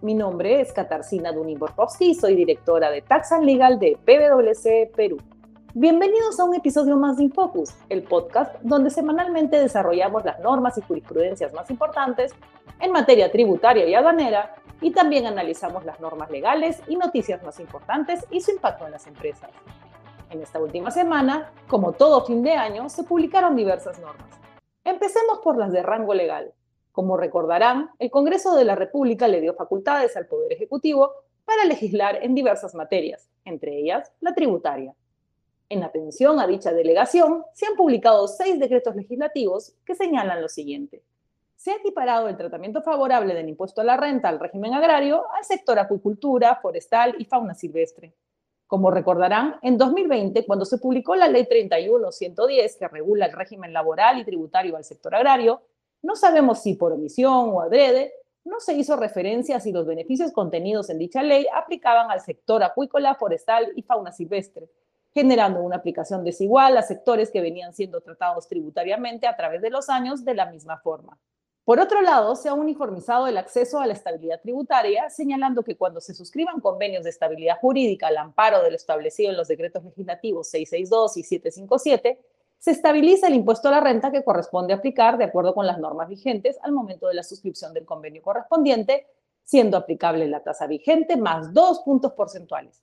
Mi nombre es Katarzyna Dunin-Borkowski soy directora de Tax and Legal de PwC Perú. Bienvenidos a un episodio más de Infocus, el podcast donde semanalmente desarrollamos las normas y jurisprudencias más importantes en materia tributaria y aduanera y también analizamos las normas legales y noticias más importantes y su impacto en las empresas. En esta última semana, como todo fin de año, se publicaron diversas normas. Empecemos por las de rango legal. Como recordarán, el Congreso de la República le dio facultades al Poder Ejecutivo para legislar en diversas materias, entre ellas la tributaria. En atención a dicha delegación, se han publicado seis decretos legislativos que señalan lo siguiente. Se ha equiparado el tratamiento favorable del impuesto a la renta al régimen agrario al sector acuicultura, forestal y fauna silvestre. Como recordarán, en 2020, cuando se publicó la Ley 31-110, que regula el régimen laboral y tributario al sector agrario, no sabemos si por omisión o adrede, no se hizo referencia a si los beneficios contenidos en dicha ley aplicaban al sector acuícola, forestal y fauna silvestre, generando una aplicación desigual a sectores que venían siendo tratados tributariamente a través de los años de la misma forma. Por otro lado, se ha uniformizado el acceso a la estabilidad tributaria, señalando que cuando se suscriban convenios de estabilidad jurídica al amparo de lo establecido en los decretos legislativos 662 y 757, se estabiliza el impuesto a la renta que corresponde aplicar de acuerdo con las normas vigentes al momento de la suscripción del convenio correspondiente, siendo aplicable la tasa vigente más dos puntos porcentuales.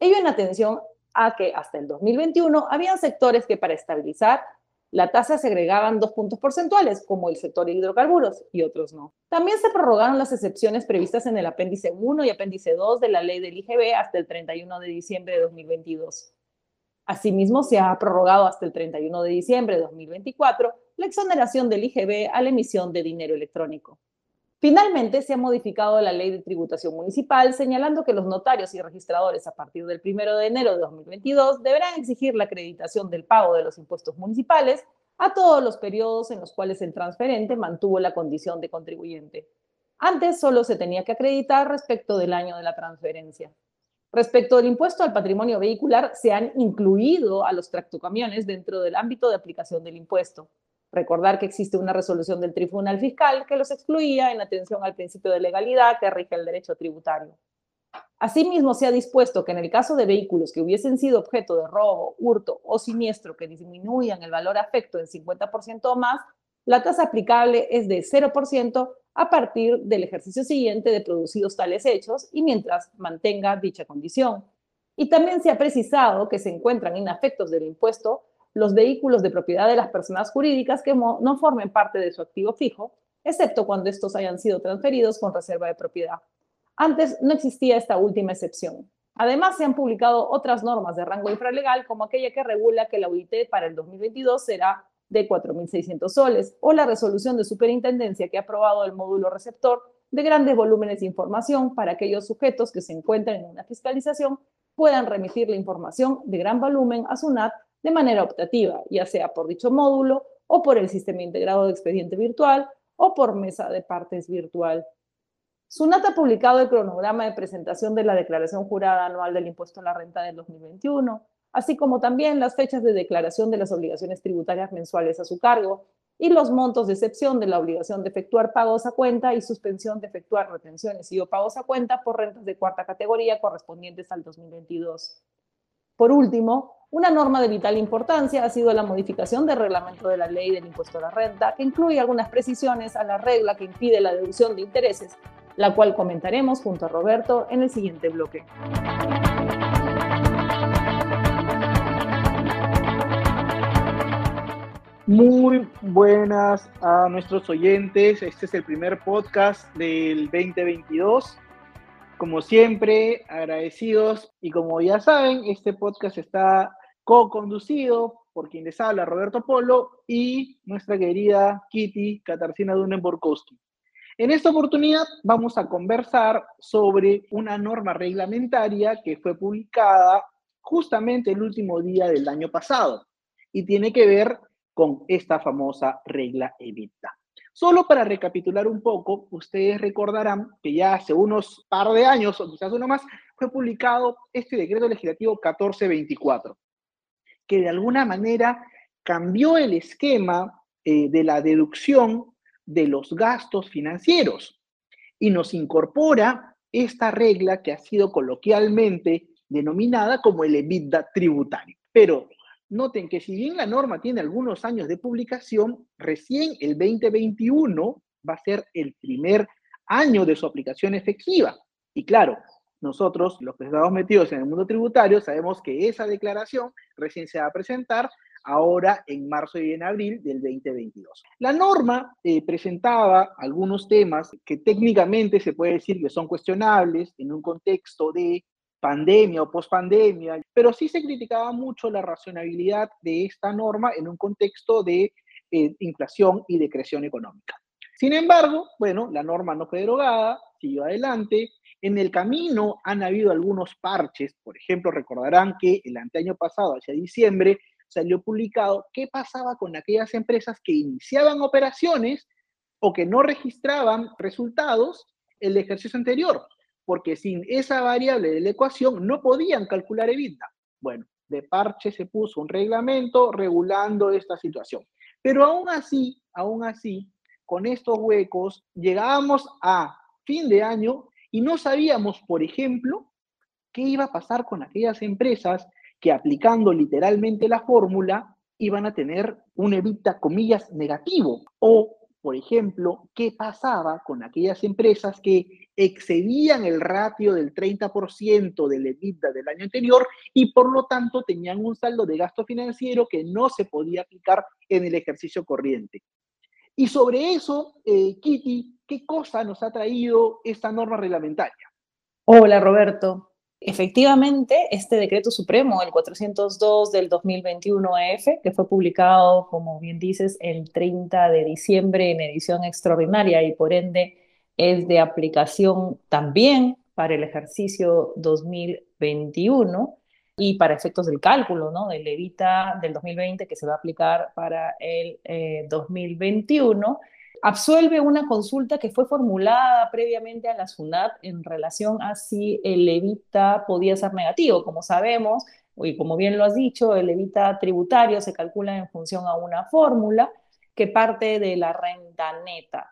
Ello en atención a que hasta el 2021 habían sectores que para estabilizar la tasa se agregaban dos puntos porcentuales, como el sector de hidrocarburos, y otros no. También se prorrogaron las excepciones previstas en el apéndice 1 y apéndice 2 de la ley del IGB hasta el 31 de diciembre de 2022. Asimismo, se ha prorrogado hasta el 31 de diciembre de 2024 la exoneración del IGB a la emisión de dinero electrónico. Finalmente, se ha modificado la ley de tributación municipal, señalando que los notarios y registradores a partir del 1 de enero de 2022 deberán exigir la acreditación del pago de los impuestos municipales a todos los periodos en los cuales el transferente mantuvo la condición de contribuyente. Antes solo se tenía que acreditar respecto del año de la transferencia. Respecto del impuesto al patrimonio vehicular, se han incluido a los tractocamiones dentro del ámbito de aplicación del impuesto. Recordar que existe una resolución del Tribunal Fiscal que los excluía en atención al principio de legalidad que rige el derecho tributario. Asimismo, se ha dispuesto que en el caso de vehículos que hubiesen sido objeto de robo, hurto o siniestro que disminuyan el valor afecto en 50% o más, la tasa aplicable es de 0% a partir del ejercicio siguiente de producidos tales hechos y mientras mantenga dicha condición. Y también se ha precisado que se encuentran inafectos del impuesto los vehículos de propiedad de las personas jurídicas que no formen parte de su activo fijo, excepto cuando estos hayan sido transferidos con reserva de propiedad. Antes no existía esta última excepción. Además, se han publicado otras normas de rango infralegal, como aquella que regula que la UIT para el 2022 será de 4.600 soles, o la resolución de superintendencia que ha aprobado el módulo receptor de grandes volúmenes de información para aquellos sujetos que se encuentran en una fiscalización puedan remitir la información de gran volumen a SUNAT de manera optativa, ya sea por dicho módulo o por el sistema integrado de expediente virtual o por mesa de partes virtual. SUNAT ha publicado el cronograma de presentación de la declaración jurada anual del impuesto a la renta del 2021, así como también las fechas de declaración de las obligaciones tributarias mensuales a su cargo y los montos de excepción de la obligación de efectuar pagos a cuenta y suspensión de efectuar retenciones y o pagos a cuenta por rentas de cuarta categoría correspondientes al 2022. Por último, una norma de vital importancia ha sido la modificación del reglamento de la ley del impuesto a la renta, que incluye algunas precisiones a la regla que impide la deducción de intereses, la cual comentaremos junto a Roberto en el siguiente bloque. Muy buenas a nuestros oyentes. Este es el primer podcast del 2022. Como siempre, agradecidos y como ya saben, este podcast está co-conducido por quien les habla, Roberto Polo, y nuestra querida Kitty Katarzyna Dunen-Borkowski. En esta oportunidad vamos a conversar sobre una norma reglamentaria que fue publicada justamente el último día del año pasado y tiene que ver con esta famosa regla evita. Solo para recapitular un poco, ustedes recordarán que ya hace unos par de años, o quizás uno más, fue publicado este decreto legislativo 1424, que de alguna manera cambió el esquema eh, de la deducción de los gastos financieros. y nos incorpora esta regla que ha sido coloquialmente denominada como el EBITDA tributario. Pero noten que si bien la norma tiene algunos años de publicación, recién el 2021 va a ser el primer año de su aplicación efectiva. Y claro, nosotros, los que estamos metidos en el mundo tributario, sabemos que esa declaración recién se va a presentar ahora en marzo y en abril del 2022. La norma eh, presentaba algunos temas que técnicamente se puede decir que son cuestionables en un contexto de pandemia o pospandemia, pero sí se criticaba mucho la racionalidad de esta norma en un contexto de eh, inflación y decreción económica. Sin embargo, bueno, la norma no fue derogada, siguió adelante. En el camino han habido algunos parches, por ejemplo, recordarán que el anteaño pasado, hacia diciembre, salió publicado qué pasaba con aquellas empresas que iniciaban operaciones o que no registraban resultados el ejercicio anterior, porque sin esa variable de la ecuación no podían calcular EBITDA. Bueno, de parche se puso un reglamento regulando esta situación. Pero aún así, aún así, con estos huecos, llegábamos a fin de año y no sabíamos, por ejemplo, qué iba a pasar con aquellas empresas que aplicando literalmente la fórmula iban a tener un EBITDA, comillas, negativo. O, por ejemplo, qué pasaba con aquellas empresas que excedían el ratio del 30% del EBITDA del año anterior y por lo tanto tenían un saldo de gasto financiero que no se podía aplicar en el ejercicio corriente. Y sobre eso, eh, Kitty, ¿qué cosa nos ha traído esta norma reglamentaria? Hola Roberto, Efectivamente, este decreto supremo, el 402 del 2021 EF, que fue publicado, como bien dices, el 30 de diciembre en edición extraordinaria y por ende es de aplicación también para el ejercicio 2021 y para efectos del cálculo, ¿no? Del EVITA del 2020 que se va a aplicar para el 2021 eh, absuelve una consulta que fue formulada previamente a la SUNAT en relación a si el evita podía ser negativo. Como sabemos, y como bien lo has dicho, el evita tributario se calcula en función a una fórmula que parte de la renta neta.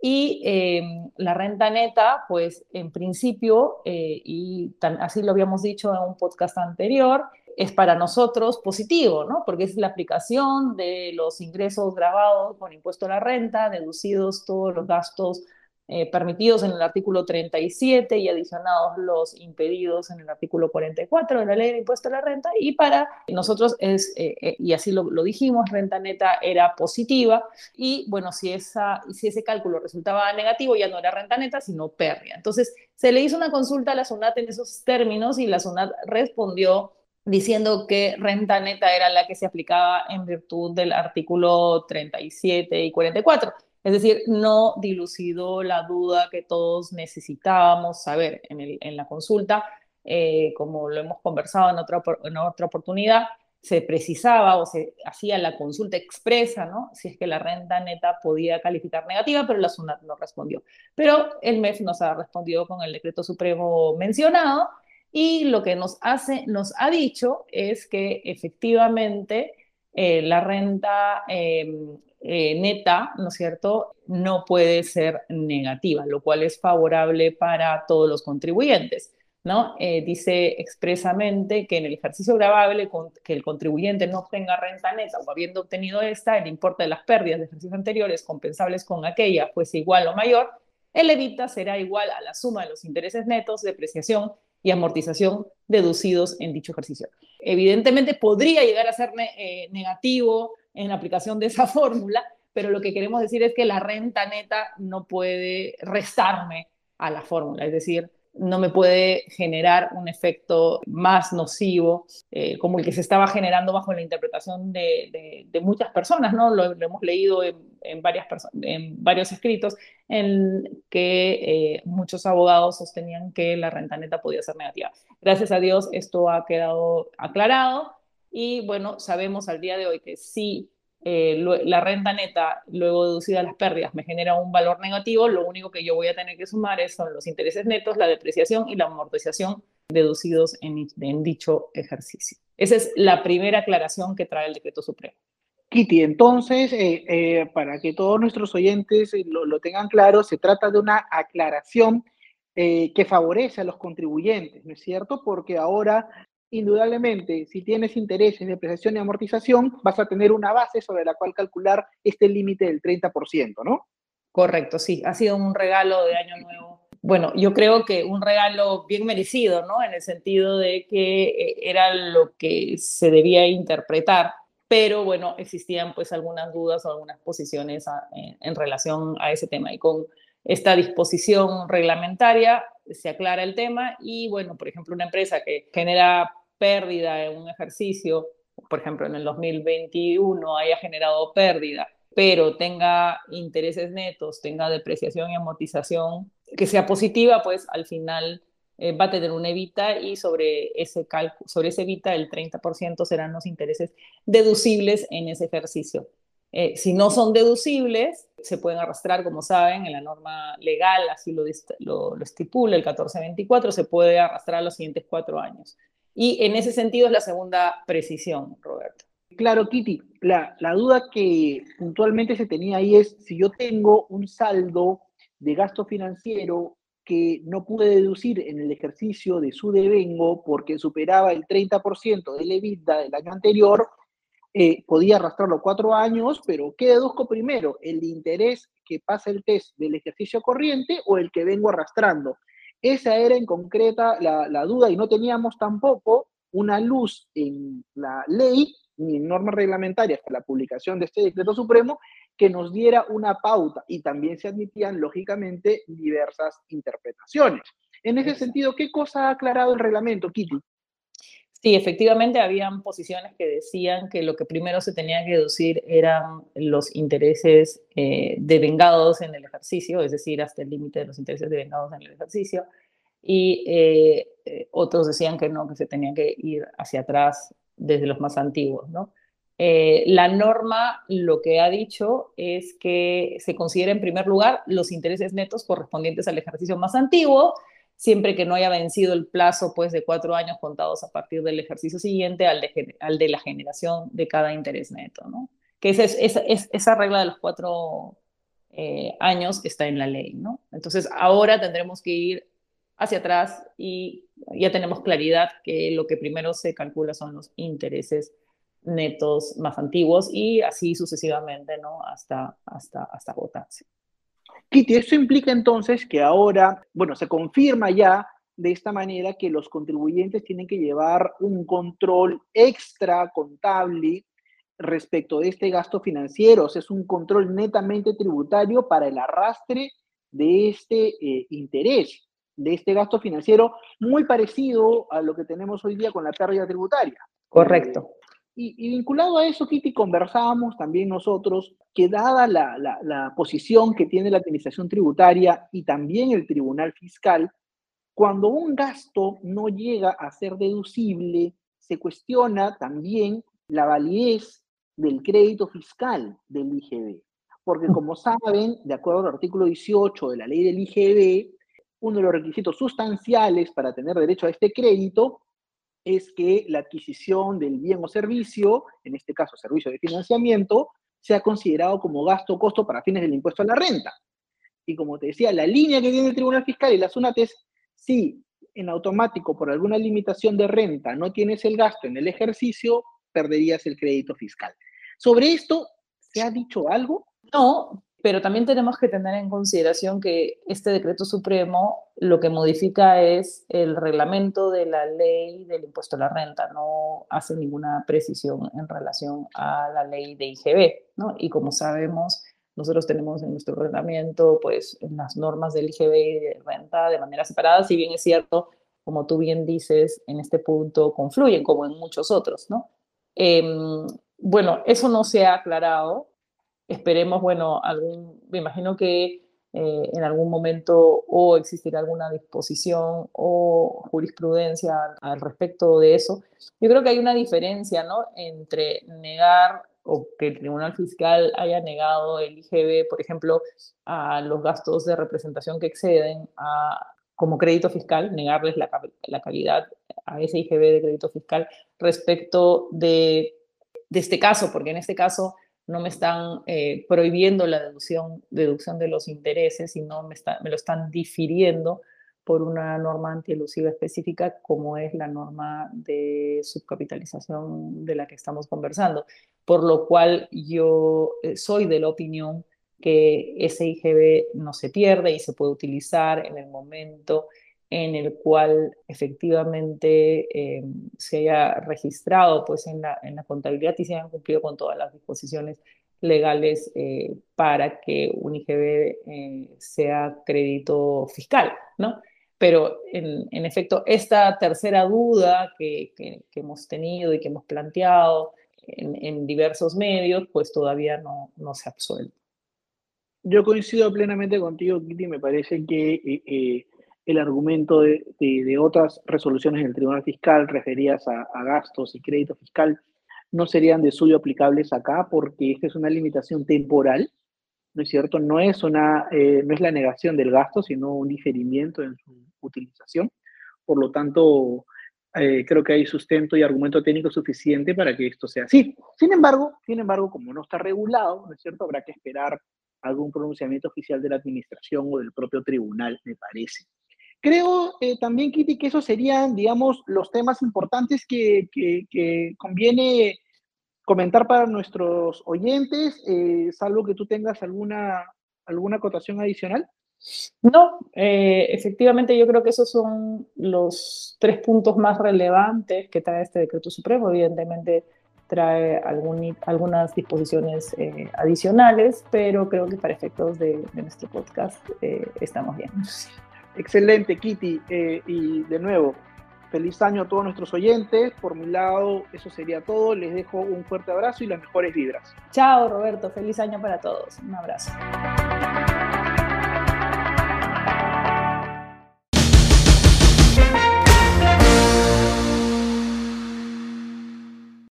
Y em, la renta neta, pues en principio, eh, y así lo habíamos dicho en un podcast anterior, es para nosotros positivo, ¿no? Porque es la aplicación de los ingresos grabados con impuesto a la renta, deducidos todos los gastos eh, permitidos en el artículo 37 y adicionados los impedidos en el artículo 44 de la ley de impuesto a la renta. Y para nosotros es, eh, eh, y así lo, lo, dijimos, renta neta era positiva. Y bueno, si, esa, si ese cálculo resultaba negativo, ya no era renta neta, sino pérdida. Entonces, se le hizo una consulta a la SUNAT en esos términos y la SUNAT respondió diciendo que renta neta era la que se aplicaba en virtud del artículo 37 y 44. Es decir, no dilucidó la duda que todos necesitábamos saber en, la consulta, eh, como lo hemos conversado en otra, oportunidad, se precisaba o se hacía la consulta expresa, ¿no? Si es que la renta neta podía calificar negativa, pero la SUNAT no respondió. Pero el MEF nos ha respondido con el decreto supremo mencionado y lo que nos, hace, nos ha dicho es que efectivamente eh, la renta em, eh, neta, ¿no es cierto?, no puede ser negativa, lo cual es favorable para todos los contribuyentes. ¿no? Eh, dice expresamente que en el ejercicio grabable que el contribuyente no obtenga renta neta o habiendo obtenido esta, el importe de las pérdidas de ejercicios anteriores compensables con aquella pues igual o mayor, el evita será igual a la suma de los intereses netos, depreciación y amortización deducidos en dicho ejercicio. Evidentemente podría llegar a ser eh, negativo en la aplicación de esa fórmula, pero lo que queremos decir es que la renta neta no puede restarme a la fórmula, es decir, no me puede generar un efecto más nocivo eh, como el que se estaba generando bajo la interpretación de, muchas personas, ¿no? Lo, hemos leído en, varias en varios escritos en que eh, muchos abogados sostenían que la renta neta podía ser negativa. Gracias a Dios esto ha quedado aclarado y bueno, sabemos al día de hoy que sí eh, la renta neta, luego deducida las pérdidas, me genera un valor negativo, lo único que yo voy a tener que sumar son los intereses netos, la depreciación y la amortización deducidos en, en dicho ejercicio. Esa es la primera aclaración que trae el decreto supremo. Kitty, entonces, eh, eh, para que todos nuestros oyentes eh, lo, tengan claro, se trata de una aclaración que favorece a los contribuyentes, ¿no es cierto? Porque ahora, indudablemente, si tienes intereses de prestación y amortización, vas a tener una base sobre la cual calcular este límite del 30%, ¿no? Correcto, sí, ha sido un regalo de Año Nuevo. Bueno, yo creo que un regalo bien merecido, ¿no? En el sentido de que era lo que se debía interpretar pero bueno, existían pues algunas dudas o algunas posiciones en, relación a ese tema y con esta disposición reglamentaria se aclara el tema y bueno, por ejemplo, una empresa que genera pérdida en un ejercicio, por ejemplo, en el 2021 haya generado pérdida, pero tenga intereses netos, tenga depreciación y amortización que sea positiva, pues al final eh, va a tener una evita y sobre ese, sobre ese evita el 30% serán los intereses deducibles en ese ejercicio. Eh, si no son deducibles, se pueden arrastrar, como saben, en la norma legal, así lo, lo, estipula el 1424, se puede arrastrar los siguientes cuatro años. Y en ese sentido es la segunda precisión, Roberto. Claro, Kitty, la, duda que puntualmente se tenía ahí es si yo tengo un saldo de gasto financiero que no pude deducir en el ejercicio de su devengo porque superaba el 30% del EBITDA del año anterior, eh, podía arrastrarlo cuatro años, pero ¿qué deduzco primero? ¿El interés que pasa el test del ejercicio corriente o el que vengo arrastrando? Esa era en concreta la, la duda y no teníamos tampoco una luz en la ley ni en normas reglamentarias hasta la publicación de este decreto supremo que nos diera una pauta y también se admitían, lógicamente, diversas interpretaciones. En ese sentido, ¿qué cosa ha aclarado el reglamento, Kitty? Sí, efectivamente habían posiciones que decían que lo que primero se tenía que deducir eran los intereses eh, devengados en el ejercicio, es decir, hasta el límite de los intereses devengados en el ejercicio, y eh, eh, otros decían que no, que se tenía que ir hacia atrás desde los más antiguos, ¿no? Eh, la norma lo que ha dicho es que se considera en primer lugar los intereses netos correspondientes al ejercicio más antiguo, siempre que no haya vencido el plazo pues, de cuatro años contados a partir del ejercicio siguiente al de, la generación de cada interés neto. ¿no? Que es, esa regla de los cuatro eh, años está en la ley. ¿no? Entonces ahora tendremos que ir hacia atrás y ya tenemos claridad que lo que primero se calcula son los intereses netos más antiguos y así sucesivamente, ¿no? Hasta, hasta, hasta agotarse. Kitty, eso implica entonces que ahora, bueno, se confirma ya de esta manera que los contribuyentes tienen que llevar un control extra contable respecto de este gasto financiero. O sea, es un control netamente tributario para el arrastre de este eh, interés, de este gasto financiero, muy parecido a lo que tenemos hoy día con la pérdida tributaria. Correcto. Y, vinculado a eso, Kitty, conversábamos también nosotros que dada la, posición que tiene la Administración Tributaria y también el Tribunal Fiscal, cuando un gasto no llega a ser deducible, se cuestiona también la validez del crédito fiscal del IGB. Porque como saben, de acuerdo al artículo 18 de la ley del IGB, uno de los requisitos sustanciales para tener derecho a este crédito es que la adquisición del bien o servicio, en este caso servicio de financiamiento, sea considerado como gasto o costo para fines del impuesto a la renta. Y como te decía, la línea que tiene el Tribunal Fiscal y la SUNAT es, si en automático por alguna limitación de renta no tienes el gasto en el ejercicio, perderías el crédito fiscal. Sobre esto, ¿se ha dicho algo? No, pero también tenemos que tener en consideración que este decreto supremo lo que modifica es el reglamento de la ley del impuesto a la renta, no hace ninguna precisión en relación a la ley de IGB, ¿no? Y como sabemos, nosotros tenemos en nuestro reglamento, pues, las normas del IGB y de renta de manera separada, si bien es cierto, como tú bien dices, en este punto confluyen, como en muchos otros, ¿no? Em, bueno, eso no se ha aclarado, esperemos, bueno, algún, me imagino que eh, en algún momento o existirá alguna disposición o jurisprudencia al, respecto de eso. Yo creo que hay una diferencia, ¿no? Entre negar o que el Tribunal Fiscal haya negado el IGB, por ejemplo, a los gastos de representación que exceden a, como crédito fiscal, negarles la, la calidad a ese IGB de crédito fiscal respecto de de este caso, porque en este caso no me están eh, prohibiendo la deducción, deducción de los intereses, sino me, me lo están difiriendo por una norma antielusiva específica como es la norma de subcapitalización de la que estamos conversando. Por lo cual yo eh, soy de la opinión que ese IGB no se pierde y se puede utilizar en el momento en el cual efectivamente eh, se haya registrado pues, en, la, en la contabilidad y se hayan cumplido con todas las disposiciones legales eh, para que un IGB sea crédito fiscal, ¿no? Pero en, en efecto, esta tercera duda que, que, hemos tenido y que hemos planteado en, en diversos medios, pues todavía no, no, se ha absuelto. Yo coincido plenamente contigo, Kitty. Me parece que eh, eh, el argumento de, de, de, otras resoluciones del Tribunal Fiscal referidas a, a, gastos y crédito fiscal no serían de suyo aplicables acá porque esta es una limitación temporal ¿no es cierto? No es, una, eh, no es la negación del gasto, sino un diferimiento en su utilización. Por lo tanto, eh, creo que hay sustento y argumento técnico suficiente para que esto sea así. Sin embargo, sin embargo, como no está regulado, ¿no es cierto? Habrá que esperar algún pronunciamiento oficial de la administración o del propio tribunal, me parece. Creo eh, también, Kitty, que esos serían, digamos, los temas importantes que, que, que conviene comentar para nuestros oyentes, eh, salvo que tú tengas alguna, alguna acotación adicional. No, eh, efectivamente yo creo que esos son los tres puntos más relevantes que trae este decreto supremo. Evidentemente trae algún, algunas disposiciones eh, adicionales, pero creo que para efectos de, de nuestro podcast eh, estamos bien. Excelente, Kitty. Eh, y de nuevo, Feliz año a todos nuestros oyentes. Por mi lado, eso sería todo. Les dejo un fuerte abrazo y las mejores vibras. Chao, Roberto. Feliz año para todos. Un abrazo.